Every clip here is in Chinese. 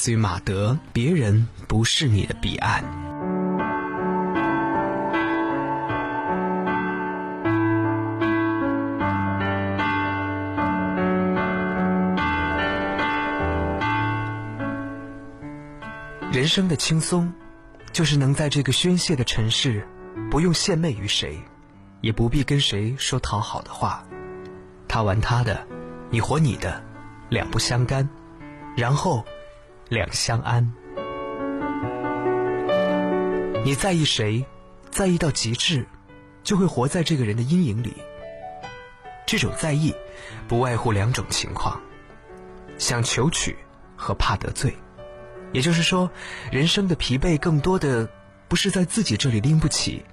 自于马德，别人不是你的彼岸。人生的轻松，就是能在这个宣泄的城市，不用献媚于谁，也不必跟谁说讨好的话，他玩他的，你活你的，两不相干，然后两相安。你在意谁，在意到极致，就会活在这个人的阴影里。这种在意，不外乎两种情况：想求取和怕得罪。也就是说，人生的疲惫更多的不是在自己这里拎不起，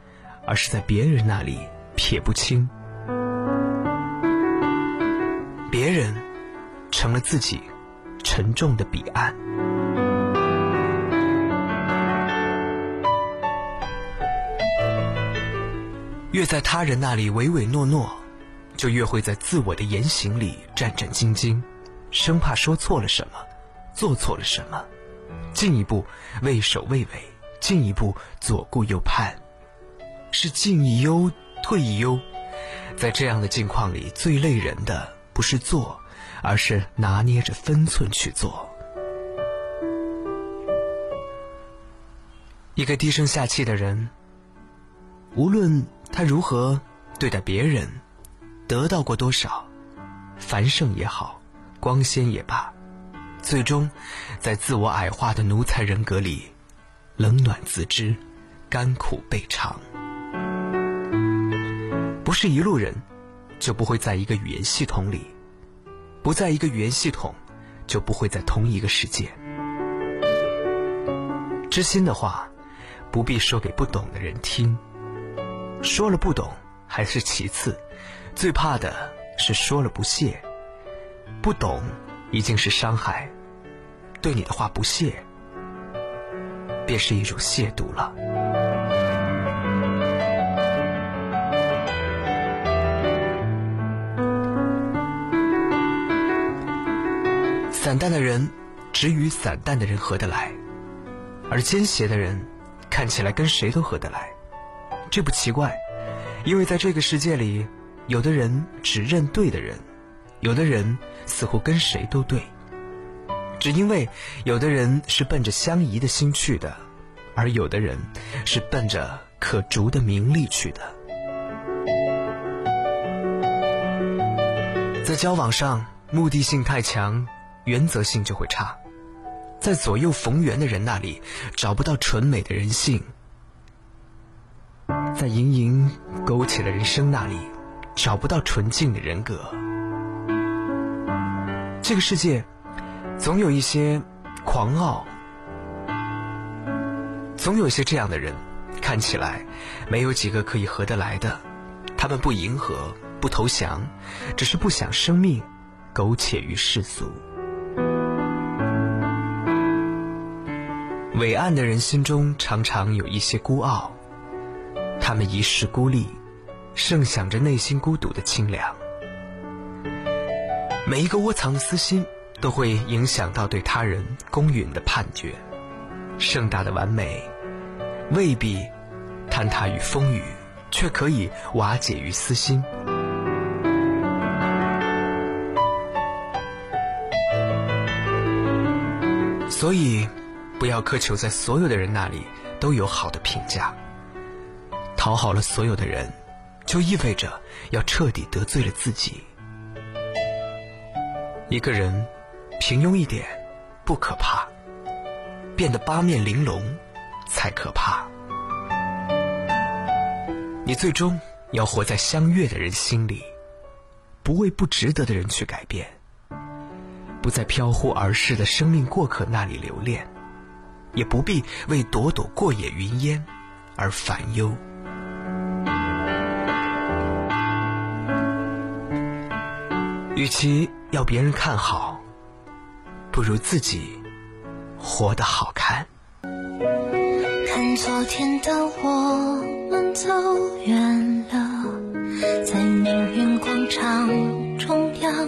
而是在别人那里撇不清。别人成了自己沉重的彼岸。越在他人那里唯唯诺诺，就越会在自我的言行里战战兢兢，生怕说错了什么，做错了什么。进一步畏首畏尾，进一步左顾右盼，是进一忧退一忧。在这样的境况里，最累人的不是做，而是拿捏着分寸去做。一个低声下气的人，无论他如何对待别人，得到过多少，繁盛也好，光鲜也罢。最终，在自我矮化的奴才人格里，冷暖自知，甘苦备尝。不是一路人，就不会在一个语言系统里；不在一个语言系统，就不会在同一个世界。知心的话，不必说给不懂的人听。说了不懂还是其次，最怕的是说了不屑。不懂已经是伤害。对你的话不屑，便是一种亵渎了。散淡的人只与散淡的人合得来，而奸邪的人看起来跟谁都合得来。这不奇怪，因为在这个世界里，有的人只认对的人，有的人似乎跟谁都对。只因为有的人是奔着相宜的心去的，而有的人是奔着可逐的名利去的。在交往上，目的性太强，原则性就会差；在左右逢源的人那里，找不到纯美的人性；在盈盈勾起了人生那里，找不到纯净的人格。这个世界。总有一些狂傲，总有一些这样的人，看起来没有几个可以合得来的。他们不迎合，不投降，只是不想生命苟且于世俗。伟岸的人心中常常有一些孤傲，他们一世孤立，盛享着内心孤独的清凉。每一个窝藏的私心。都会影响到对他人公允的判决。盛大的完美，未必坍塌于风雨，却可以瓦解于私心。所以，不要苛求在所有的人那里都有好的评价。讨好了所有的人，就意味着要彻底得罪了自己。一个人。平庸一点不可怕，变得八面玲珑才可怕。你最终要活在相悦的人心里，不为不值得的人去改变，不在飘忽而逝的生命过客那里留恋，也不必为朵朵过眼云烟而烦忧。与其要别人看好。不如自己活得好看。看昨天的我们走远了，在命运广场中央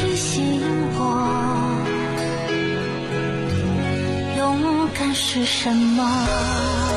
提醒我，勇敢是什么。